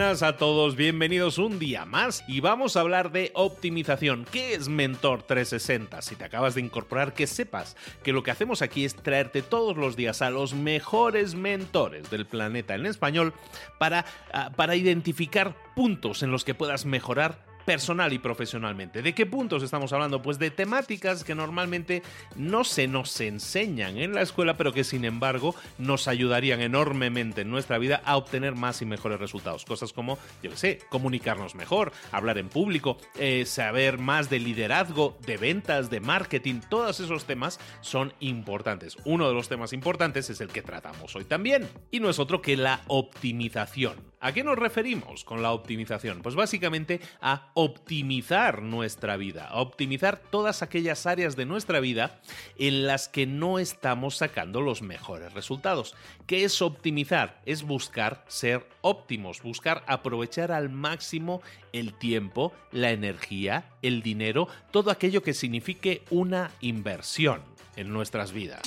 Buenas a todos, bienvenidos un día más y vamos a hablar de optimización. ¿Qué es Mentor 360? Si te acabas de incorporar, que sepas que lo que hacemos aquí es traerte todos los días a los mejores mentores del planeta en español para, ah, para identificar puntos en los que puedas mejorar personal y profesionalmente. ¿De qué puntos estamos hablando? Pues de temáticas que normalmente no se nos enseñan en la escuela, pero que sin embargo nos ayudarían enormemente en nuestra vida a obtener más y mejores resultados. Cosas como, yo qué sé, comunicarnos mejor, hablar en público, eh, saber más de liderazgo, de ventas, de marketing, todos esos temas son importantes. Uno de los temas importantes es el que tratamos hoy también, y no es otro que la optimización. ¿A qué nos referimos con la optimización? Pues básicamente a optimizar nuestra vida, optimizar todas aquellas áreas de nuestra vida en las que no estamos sacando los mejores resultados. ¿Qué es optimizar? Es buscar ser óptimos, buscar aprovechar al máximo el tiempo, la energía, el dinero, todo aquello que signifique una inversión en nuestras vidas.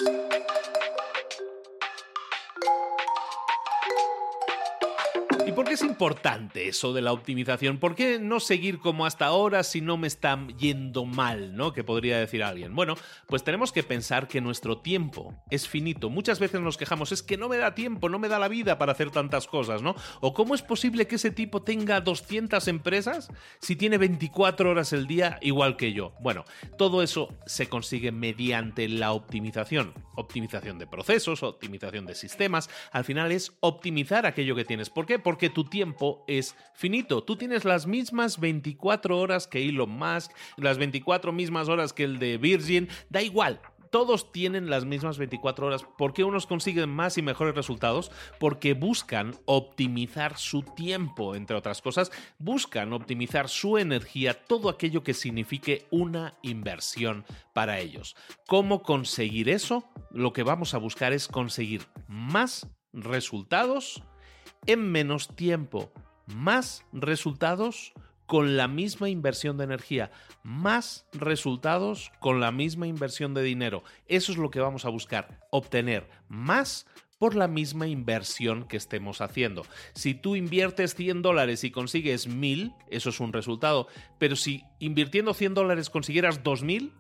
Es importante eso de la optimización? ¿Por qué no seguir como hasta ahora si no me está yendo mal, ¿no? Que podría decir alguien. Bueno, pues tenemos que pensar que nuestro tiempo es finito. Muchas veces nos quejamos, es que no me da tiempo, no me da la vida para hacer tantas cosas, ¿no? ¿O cómo es posible que ese tipo tenga 200 empresas si tiene 24 horas el día igual que yo? Bueno, todo eso se consigue mediante la optimización. Optimización de procesos, optimización de sistemas. Al final es optimizar aquello que tienes. ¿Por qué? Porque tu tiempo es finito. Tú tienes las mismas 24 horas que Elon Musk, las 24 mismas horas que el de Virgin, da igual todos tienen las mismas 24 horas. ¿Por qué unos consiguen más y mejores resultados? Porque buscan optimizar su tiempo, entre otras cosas, buscan optimizar su energía, todo aquello que signifique una inversión para ellos. ¿Cómo conseguir eso? Lo que vamos a buscar es conseguir más resultados en menos tiempo, más resultados con la misma inversión de energía, más resultados con la misma inversión de dinero. Eso es lo que vamos a buscar, obtener más por la misma inversión que estemos haciendo. Si tú inviertes 100 dólares y consigues 1000, eso es un resultado, pero si invirtiendo 100 dólares consiguieras 2000,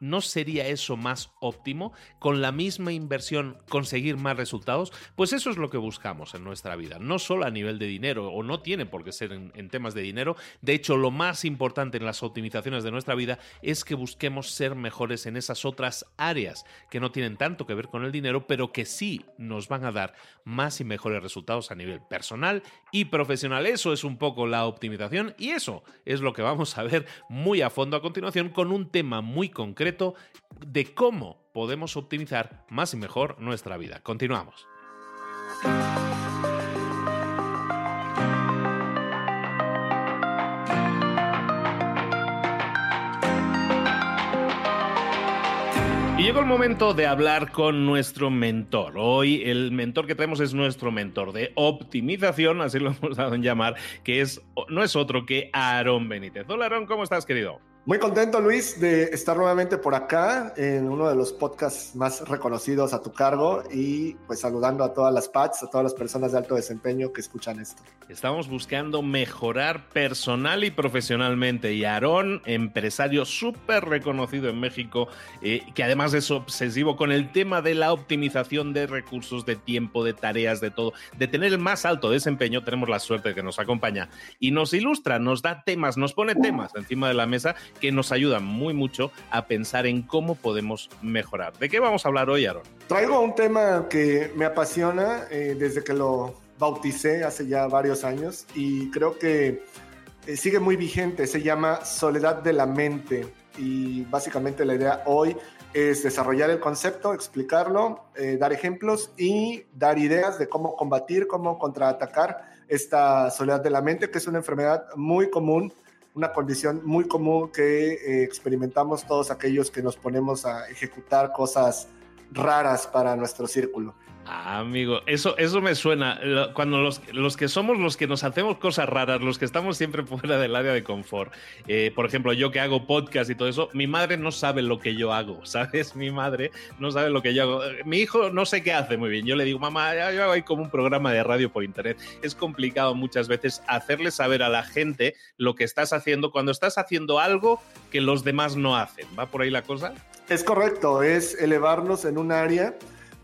¿No sería eso más óptimo? ¿Con la misma inversión conseguir más resultados? Pues eso es lo que buscamos en nuestra vida, no solo a nivel de dinero, o no tiene por qué ser en, temas de dinero. De hecho, lo más importante en las optimizaciones de nuestra vida es que busquemos ser mejores en esas otras áreas que no tienen tanto que ver con el dinero, pero que sí nos van a dar más y mejores resultados a nivel personal y profesional. Eso es un poco la optimización y eso es lo que vamos a ver muy a fondo a continuación con un tema muy concreto de cómo podemos optimizar más y mejor nuestra vida. Continuamos. Y llegó el momento de hablar con nuestro mentor. Hoy el mentor que tenemos es nuestro mentor de optimización, así lo hemos dado en llamar, que es no es otro que Aarón Benítez. Hola Aarón, ¿cómo estás, querido? Muy contento, Luis, de estar nuevamente por acá en uno de los podcasts más reconocidos a tu cargo y pues saludando a todas las PATs, a todas las personas de alto desempeño que escuchan esto. Estamos buscando mejorar personal y profesionalmente y Aarón, empresario súper reconocido en México, eh, que además es obsesivo con el tema de la optimización de recursos, de tiempo, de tareas, de todo, de tener el más alto desempeño, tenemos la suerte de que nos acompaña y nos ilustra, nos da temas, nos pone temas encima de la mesa que nos ayudan muy mucho a pensar en cómo podemos mejorar. ¿De qué vamos a hablar hoy, Aaron? Traigo un tema que me apasiona eh, desde que lo bauticé hace ya varios años y creo que eh, sigue muy vigente. Se llama Soledad de la Mente y básicamente la idea hoy es desarrollar el concepto, explicarlo, eh, dar ejemplos y dar ideas de cómo combatir, cómo contraatacar esta soledad de la mente, que es una enfermedad muy común una condición muy común que eh, experimentamos todos aquellos que nos ponemos a ejecutar cosas raras para nuestro círculo. Ah, amigo, eso, eso me suena. Cuando los, los, que somos los que nos hacemos cosas raras, los que estamos siempre fuera del área de confort. Eh, por ejemplo, yo que hago podcast y todo eso, mi madre no sabe lo que yo hago, ¿sabes? Mi madre no sabe lo que yo hago. Mi hijo no sé qué hace muy bien. Yo le digo, mamá, yo hago como un programa de radio por internet. Es complicado muchas veces hacerle saber a la gente lo que estás haciendo cuando estás haciendo algo que los demás no hacen. ¿Va por ahí la cosa? Es correcto, es elevarnos en un área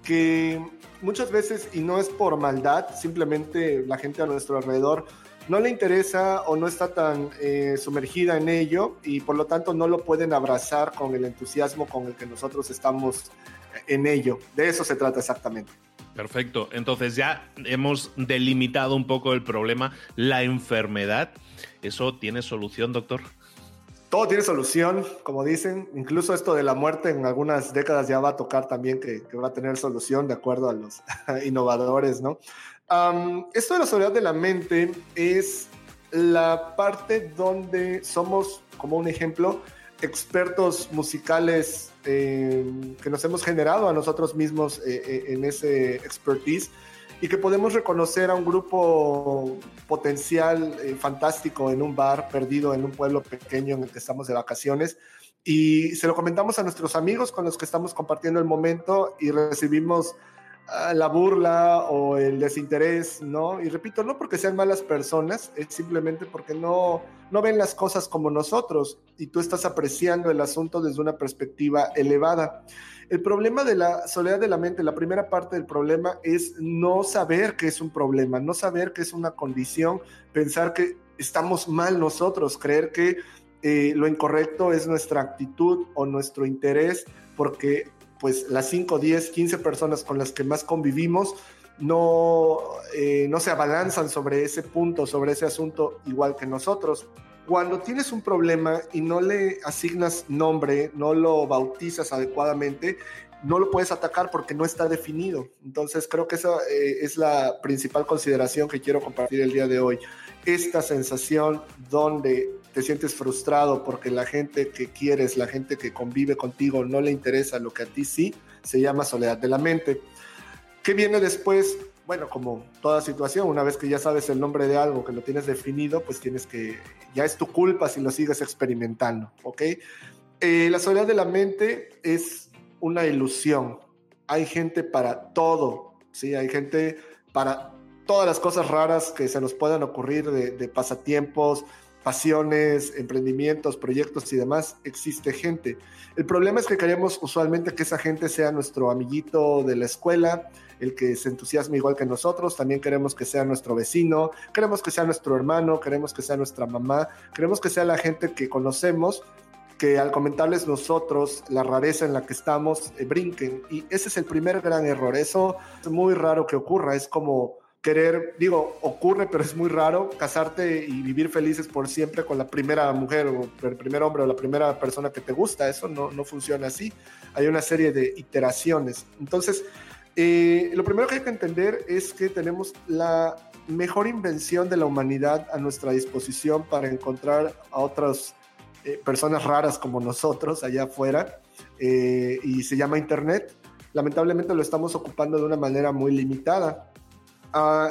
que muchas veces, y no es por maldad, simplemente la gente a nuestro alrededor no le interesa o no está tan eh, sumergida en ello y por lo tanto no lo pueden abrazar con el entusiasmo con el que nosotros estamos en ello. De eso se trata exactamente. Perfecto. Entonces ya hemos delimitado un poco el problema, la enfermedad. ¿Eso tiene solución, doctor? Todo tiene solución, como dicen. Incluso esto de la muerte en algunas décadas ya va a tocar también que, va a tener solución de acuerdo a los innovadores, ¿no? esto de la soledad de la mente es la parte donde somos, como un ejemplo, expertos musicales eh, que nos hemos generado a nosotros mismos eh, eh, en ese expertise y que podemos reconocer a un grupo potencial eh, fantástico en un bar perdido en un pueblo pequeño en el que estamos de vacaciones. Y se lo comentamos a nuestros amigos con los que estamos compartiendo el momento y recibimos la burla o el desinterés, ¿no? Y repito, no porque sean malas personas, es simplemente porque no, no ven las cosas como nosotros y tú estás apreciando el asunto desde una perspectiva elevada. El problema de la soledad de la mente, la primera parte del problema es no saber que es un problema, no saber que es una condición, pensar que estamos mal nosotros, creer que eh, lo incorrecto es nuestra actitud o nuestro interés, porque pues las 5, 10, 15 personas con las que más convivimos no, eh, no se abalanzan sobre ese punto, sobre ese asunto igual que nosotros. Cuando tienes un problema y no le asignas nombre, no lo bautizas adecuadamente, no lo puedes atacar porque no está definido. Entonces creo que esa eh, es la principal consideración que quiero compartir el día de hoy. Esta sensación donde te sientes frustrado porque la gente que quieres, la gente que convive contigo no le interesa lo que a ti sí, se llama soledad de la mente. ¿Qué viene después? bueno, como toda situación, una vez que ya sabes el nombre de algo, que lo tienes definido, pues tienes que, ya es tu culpa si lo sigues experimentando, ¿ok? Eh, la soledad de la mente es una ilusión. Hay gente para todo, ¿sí? Hay gente para todas las cosas raras que se nos puedan ocurrir de, pasatiempos, pasiones, emprendimientos, proyectos y demás, existe gente. El problema es que queremos usualmente que esa gente sea nuestro amiguito de la escuela, el que se entusiasme igual que nosotros, también queremos que sea nuestro vecino, queremos que sea nuestro hermano, queremos que sea nuestra mamá, queremos que sea la gente que conocemos que al comentarles nosotros la rareza en la que estamos, eh, brinquen. Y ese es el primer gran error. Eso es muy raro que ocurra. Es como querer, digo, ocurre, pero es muy raro casarte y vivir felices por siempre con la primera mujer o el primer hombre o la primera persona que te gusta. Eso no, no funciona así. Hay una serie de iteraciones. Entonces, eh, lo primero que hay que entender es que tenemos la mejor invención de la humanidad a nuestra disposición para encontrar a otras eh, personas raras como nosotros allá afuera eh, y se llama Internet. Lamentablemente lo estamos ocupando de una manera muy limitada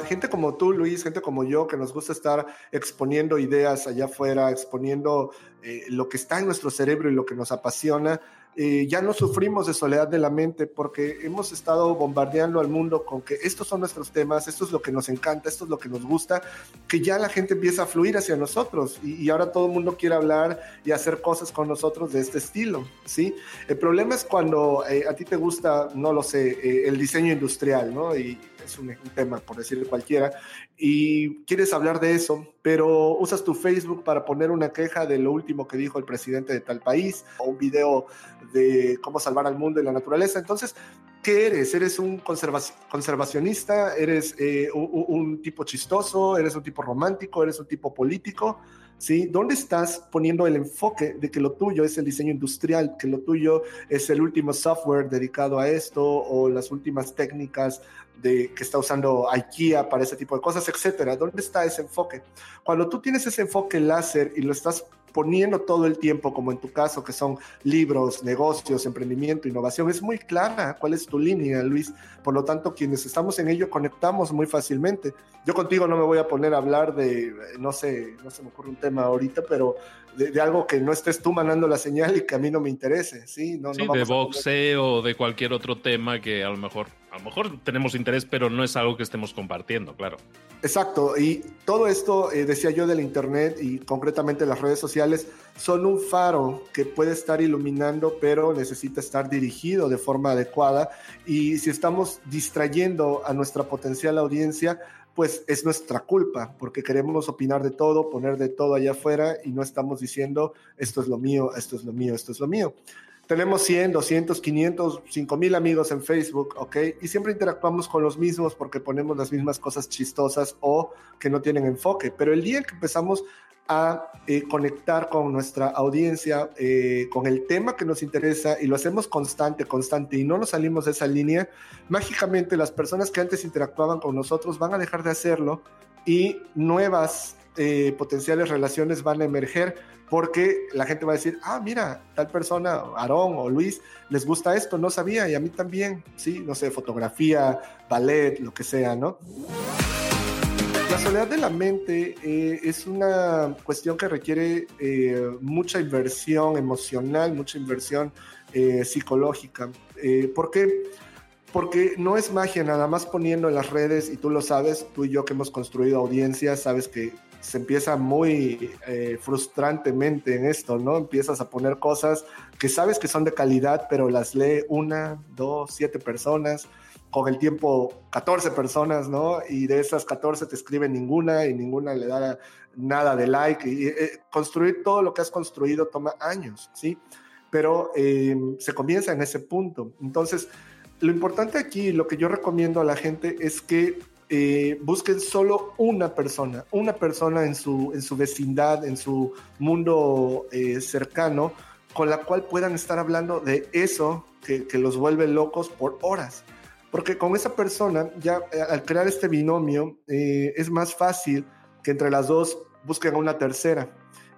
gente como tú, Luis, gente como yo, que nos gusta estar exponiendo ideas allá afuera, exponiendo eh, lo que está en nuestro cerebro y lo que nos apasiona, eh, ya no sufrimos de soledad de la mente porque hemos estado bombardeando al mundo con que estos son nuestros temas, esto es lo que nos encanta, esto es lo que nos gusta, que ya la gente empieza a fluir hacia nosotros y, ahora todo el mundo quiere hablar y hacer cosas con nosotros de este estilo, ¿sí? El problema es cuando eh, a ti te gusta, no lo sé, el diseño industrial, ¿no? Y, es un, tema, por decir cualquiera, y quieres hablar de eso, pero usas tu Facebook para poner una queja de lo último que dijo el presidente de tal país, o un video de cómo salvar al mundo y la naturaleza. Entonces, ¿qué eres? ¿Eres un conservacionista? ¿Eres eh, un tipo chistoso? ¿Eres un tipo romántico? ¿Eres un tipo político? ¿sí? ¿Dónde estás poniendo el enfoque de que lo tuyo es el diseño industrial, que lo tuyo es el último software dedicado a esto o las últimas técnicas de, que está usando IKEA para ese tipo de cosas, etcétera? ¿Dónde está ese enfoque? Cuando tú tienes ese enfoque láser y lo estás poniendo todo el tiempo, como en tu caso, que son libros, negocios, emprendimiento, innovación, es muy clara cuál es tu línea, Luis. Por lo tanto, quienes estamos en ello conectamos muy fácilmente. Yo contigo no me voy a poner a hablar de, no sé, no se me ocurre un tema ahorita, pero de, algo que no estés tú mandando la señal y que a mí no me interese, ¿sí? No, sí, de boxeo o de cualquier otro tema que a lo mejor, a lo mejor tenemos interés, pero no es algo que estemos compartiendo, claro. Exacto, y todo esto, eh, decía yo, del Internet y concretamente las redes sociales, son un faro que puede estar iluminando, pero necesita estar dirigido de forma adecuada. Y si estamos distrayendo a nuestra potencial audiencia, pues es nuestra culpa, porque queremos opinar de todo, poner de todo allá afuera y no estamos diciendo esto es lo mío, esto es lo mío, esto es lo mío. Tenemos 100, 200, 500, 5000 amigos en Facebook, ¿ok? Y siempre interactuamos con los mismos porque ponemos las mismas cosas chistosas o que no tienen enfoque. Pero el día que empezamos a eh, conectar con nuestra audiencia, eh, con el tema que nos interesa y lo hacemos constante, constante y no nos salimos de esa línea, mágicamente las personas que antes interactuaban con nosotros van a dejar de hacerlo y nuevas eh, potenciales relaciones van a emerger porque la gente va a decir, ah, mira, tal persona, Aarón o Luis, les gusta esto, no sabía, y a mí también, sí, no sé, fotografía, ballet, lo que sea, ¿no? La soledad de la mente eh, es una cuestión que requiere eh, mucha inversión emocional, mucha inversión eh, psicológica. ¿Por qué? Porque no es magia nada más poniendo en las redes, y tú lo sabes, tú y yo que hemos construido audiencias, sabes que se empieza muy frustrantemente en esto, ¿no? Empiezas a poner cosas que sabes que son de calidad, pero las lee una, dos, siete personas con el tiempo 14 personas, ¿no? Y de esas 14 te escriben ninguna y ninguna le da nada de like. Y, eh, construir todo lo que has construido toma años, ¿sí? Pero em, se comienza en ese punto. Entonces, lo importante aquí, lo que yo recomiendo a la gente es que eh, busquen solo una persona, una persona en su, en su vecindad, en su mundo eh, cercano, con la cual puedan estar hablando de eso que, los vuelve locos por horas porque con esa persona, ya eh, al crear este binomio, es más fácil que entre las dos busquen a una tercera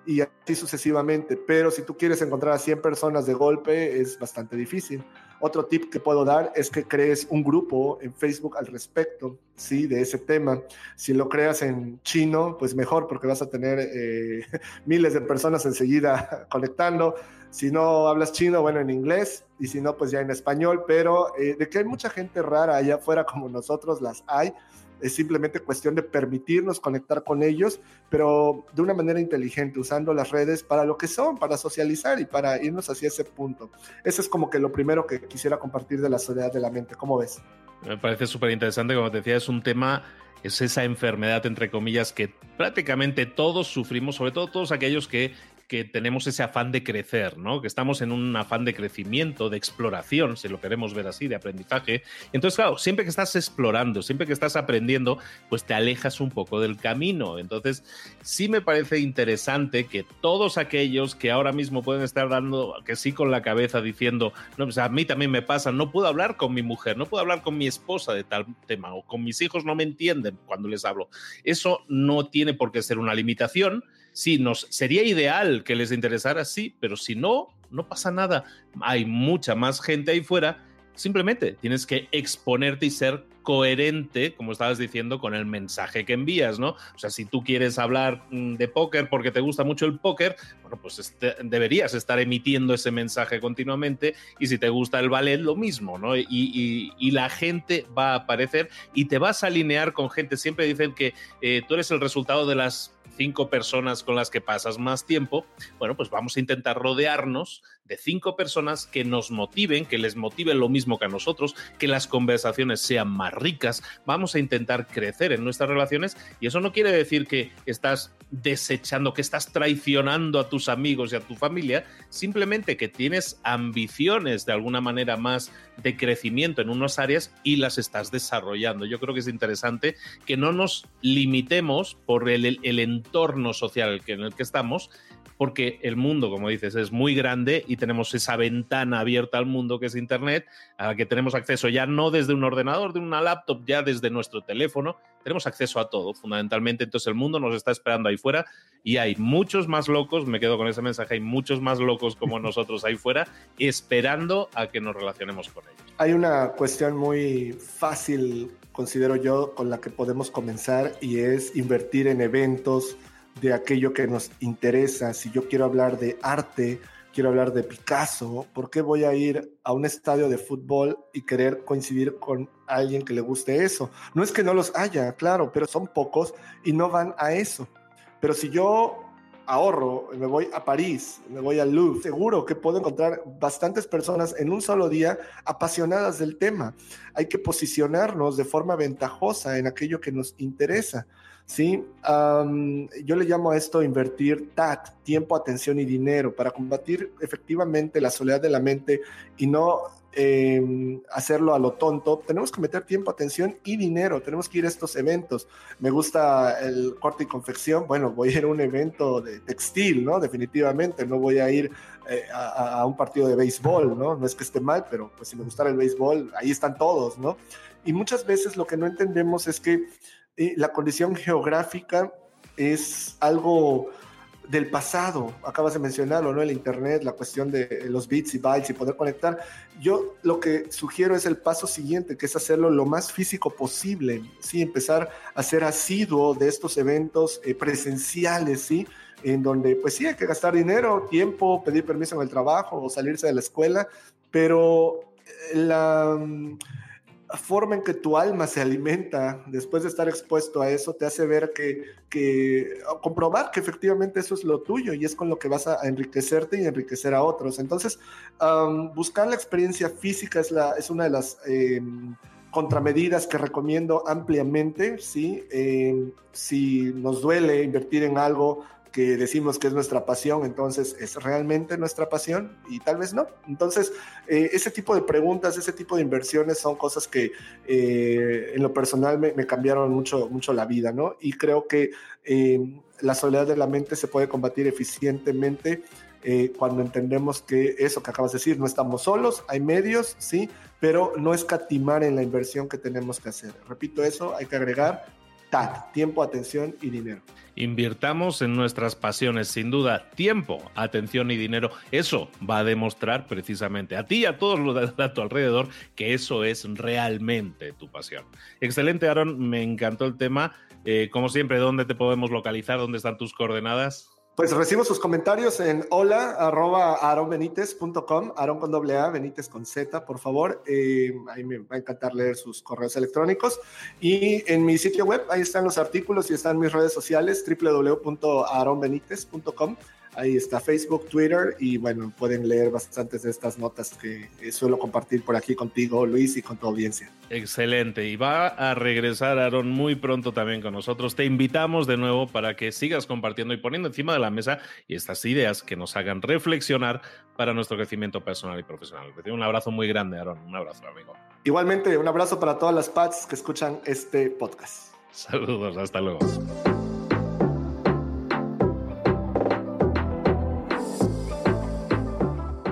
y así sucesivamente. Pero si tú quieres encontrar a 100 personas de golpe, es bastante difícil. Otro tip que puedo dar es que crees un grupo en Facebook al respecto. sí, de ese tema. Si lo creas en chino, pues mejor, porque vas a tener eh, miles de personas enseguida conectando. Si no hablas chino, bueno, en inglés, y si no, pues ya en español, pero eh, de que hay mucha gente rara allá afuera como nosotros, las hay. Es simplemente cuestión de permitirnos conectar con ellos, pero de una manera inteligente, usando las redes para lo que son, para socializar y para irnos hacia ese punto. Eso es como que lo primero que quisiera compartir de la soledad de la mente. ¿Cómo ves? Me parece súper interesante, como te decía, es un tema es esa enfermedad, entre comillas, que prácticamente todos sufrimos, sobre todo todos aquellos que que tenemos ese afán de crecer, ¿no? Que estamos en un afán de crecimiento, de exploración, si lo queremos ver así, de aprendizaje. Entonces, claro, siempre que estás explorando, siempre que estás aprendiendo, pues te alejas un poco del camino. Entonces, sí me parece interesante que todos aquellos que ahora mismo pueden estar dando que sí con la cabeza diciendo, no, pues a mí también me pasa, no puedo hablar con mi mujer, no puedo hablar con mi esposa de tal tema, o con mis hijos no me entienden cuando les hablo. Eso no tiene por qué ser una limitación sí, nos sería ideal que les interesara, sí, pero si no, no pasa nada. Hay mucha más gente ahí fuera. Simplemente tienes que exponerte y ser coherente, como estabas diciendo, con el mensaje que envías, ¿no? O sea, si tú quieres hablar mm, de póker porque te gusta mucho el póker, bueno, pues este, deberías estar emitiendo ese mensaje continuamente y si te gusta el ballet, lo mismo, ¿no? Y, la gente va a aparecer y te vas a alinear con gente. Siempre dicen que eh, tú eres el resultado de las cinco personas con las que pasas más tiempo, bueno, pues vamos a intentar rodearnos de cinco personas que nos motiven, que les motiven lo mismo que a nosotros, que las conversaciones sean más ricas. Vamos a intentar crecer en nuestras relaciones y eso no quiere decir que estás desechando, que estás traicionando a tus amigos y a tu familia, simplemente que tienes ambiciones de alguna manera más de crecimiento en unas áreas y las estás desarrollando. Yo creo que es interesante que no nos limitemos por el, el entorno social en el que estamos, porque el mundo, como dices, es muy grande y tenemos esa ventana abierta al mundo que es Internet, a la que tenemos acceso ya no desde un ordenador, de una laptop, ya desde nuestro teléfono, tenemos acceso a todo, fundamentalmente. Entonces el mundo nos está esperando ahí fuera y hay muchos más locos, me quedo con ese mensaje, hay muchos más locos como nosotros ahí fuera, esperando a que nos relacionemos con ellos. Hay una cuestión muy fácil, considero yo, con la que podemos comenzar y es invertir en eventos de aquello que nos interesa. Si yo quiero hablar de arte, quiero hablar de Picasso, ¿por qué voy a ir a un estadio de fútbol y querer coincidir con alguien que le guste eso? No es que no los haya, claro, pero son pocos y no van a eso. Pero si yo ahorro, me voy a París, me voy al Louvre, seguro que puedo encontrar bastantes personas en un solo día apasionadas del tema. Hay que posicionarnos de forma ventajosa en aquello que nos interesa. ¿Sí? yo le llamo a esto invertir TAT, tiempo, atención y dinero, para combatir efectivamente la soledad de la mente y no em, hacerlo a lo tonto. Tenemos que meter tiempo, atención y dinero, tenemos que ir a estos eventos. Me gusta el corte y confección, bueno, voy a ir a un evento de textil, ¿no? Definitivamente, no voy a ir eh, a, un partido de béisbol, ¿no? No es que esté mal, pero pues si me gustara el béisbol, ahí están todos, ¿no? Y muchas veces lo que no entendemos es que la condición geográfica es algo del pasado, acabas de mencionarlo, ¿no? El Internet, la cuestión de los bits y bytes y poder conectar. Yo lo que sugiero es el paso siguiente, que es hacerlo lo más físico posible, ¿sí? Empezar a ser asiduo de estos eventos eh, presenciales, ¿sí? En donde, pues sí, hay que gastar dinero, tiempo, pedir permiso en el trabajo o salirse de la escuela, pero eh, la forma en que tu alma se alimenta después de estar expuesto a eso te hace ver que, que comprobar que efectivamente eso es lo tuyo y es con lo que vas a enriquecerte y enriquecer a otros. Entonces, buscar la experiencia física es, la, es una de las em, contramedidas que recomiendo ampliamente. Em, si nos duele invertir en algo que decimos que es nuestra pasión, entonces es realmente nuestra pasión y tal vez no. Entonces, eh, ese tipo de preguntas, ese tipo de inversiones son cosas que eh, en lo personal me, cambiaron mucho, mucho la vida, ¿no? Y creo que eh, la soledad de la mente se puede combatir eficientemente. cuando entendemos que eso que acabas de decir, no estamos solos, hay medios, sí, pero no escatimar en la inversión que tenemos que hacer. Repito eso, hay que agregar Tiempo, atención y dinero. Invirtamos en nuestras pasiones, sin duda, tiempo, atención y dinero. Eso va a demostrar precisamente a ti y a todos los de a tu alrededor que eso es realmente tu pasión. Excelente, Aaron, me encantó el tema. Eh, como siempre, ¿dónde te podemos localizar? ¿Dónde están tus coordenadas? Pues recibo sus comentarios en hola arroba aronbenitez.com, Aaron con doble A, Benítez con Z, por favor. Eh, ahí me va a encantar leer sus correos electrónicos. Y en mi sitio web, ahí están los artículos y están mis redes sociales, www.aronbenitez.com. Ahí está Facebook, Twitter y bueno, pueden leer bastantes de estas notas que suelo compartir por aquí contigo, Luis, y con tu audiencia. Excelente. Y va a regresar Aaron muy pronto también con nosotros. Te invitamos de nuevo para que sigas compartiendo y poniendo encima de la mesa estas ideas que nos hagan reflexionar para nuestro crecimiento personal y profesional. Un abrazo muy grande, Aaron. Un abrazo, amigo. Igualmente, un abrazo para todas las Pats que escuchan este podcast. Saludos, hasta luego.